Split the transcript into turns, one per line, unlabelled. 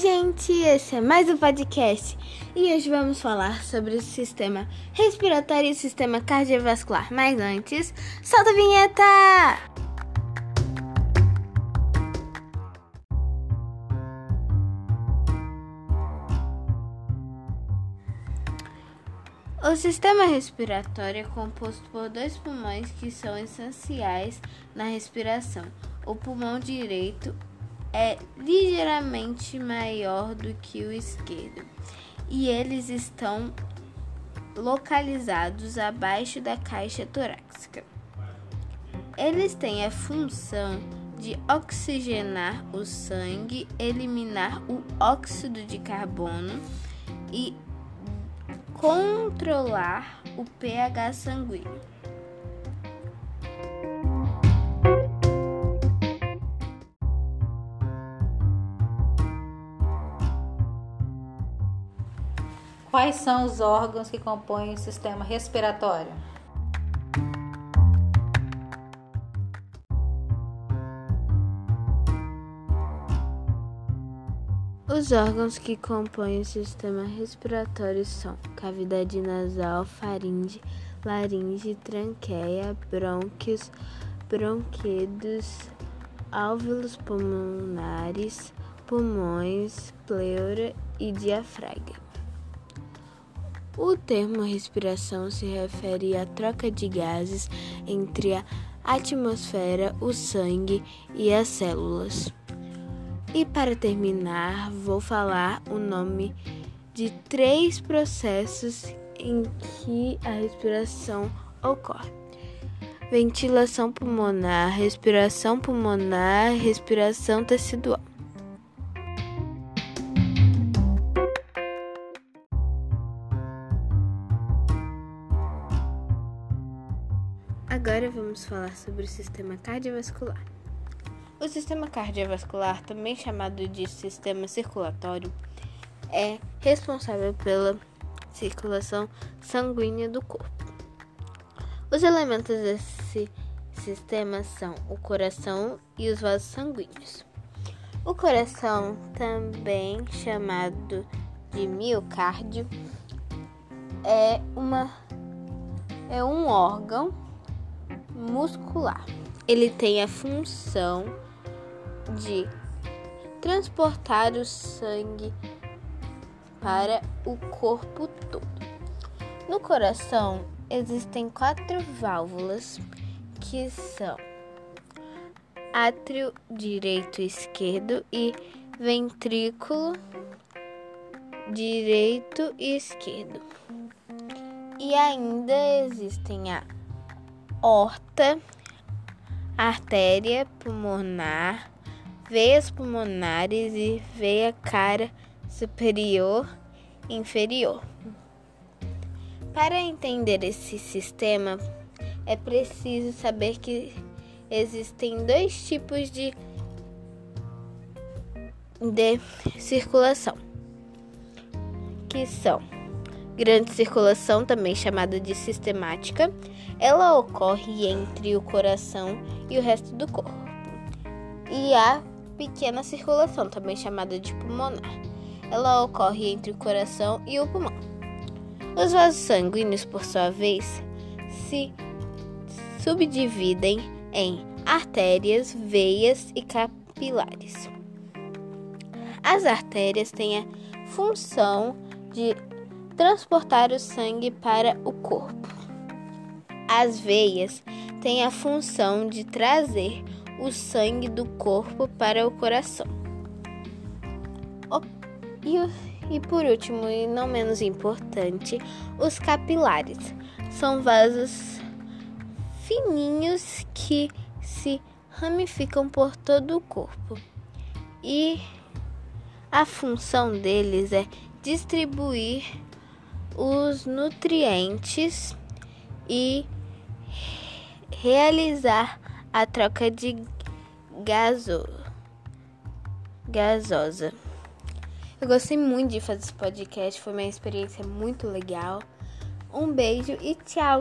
gente! Esse é mais um podcast e hoje vamos falar sobre o sistema respiratório e o sistema cardiovascular. Mas antes, solta a vinheta! O sistema respiratório é composto por dois pulmões que são essenciais na respiração: o pulmão direito é ligeiramente maior do que o esquerdo e eles estão localizados abaixo da caixa torácica. Eles têm a função de oxigenar o sangue, eliminar o óxido de carbono e controlar o pH sanguíneo.
Quais são os órgãos que compõem o sistema respiratório?
Os órgãos que compõem o sistema respiratório são cavidade nasal, faringe, laringe, tranqueia, brônquios, bronquedos, alvéolos pulmonares, pulmões, pleura e diafragma. O termo respiração se refere à troca de gases entre a atmosfera, o sangue e as células. E para terminar, vou falar o nome de três processos em que a respiração ocorre: ventilação pulmonar, respiração pulmonar, respiração tecidual. Agora vamos falar sobre o sistema cardiovascular. O sistema cardiovascular, também chamado de sistema circulatório, é responsável pela circulação sanguínea do corpo. Os elementos desse sistema são o coração e os vasos sanguíneos. O coração, também chamado de miocárdio, é, uma, é um órgão muscular. Ele tem a função de transportar o sangue para o corpo todo. No coração existem quatro válvulas que são átrio direito esquerdo e ventrículo direito e esquerdo. E ainda existem a horta, artéria pulmonar, veias pulmonares e veia cara superior e inferior. Para entender esse sistema, é preciso saber que existem dois tipos de, de circulação, que são grande circulação, também chamada de sistemática, ela ocorre entre o coração e o resto do corpo. E a pequena circulação, também chamada de pulmonar, ela ocorre entre o coração e o pulmão. Os vasos sanguíneos, por sua vez, se subdividem em artérias, veias e capilares. As artérias têm a função de transportar o sangue para o corpo. As veias têm a função de trazer o sangue do corpo para o coração. E, por último, e não menos importante, os capilares são vasos fininhos que se ramificam por todo o corpo. E a função deles é distribuir os nutrientes e realizar a troca de gaso, gasosa. Eu gostei muito de fazer esse podcast, foi uma experiência muito legal. Um beijo e tchau!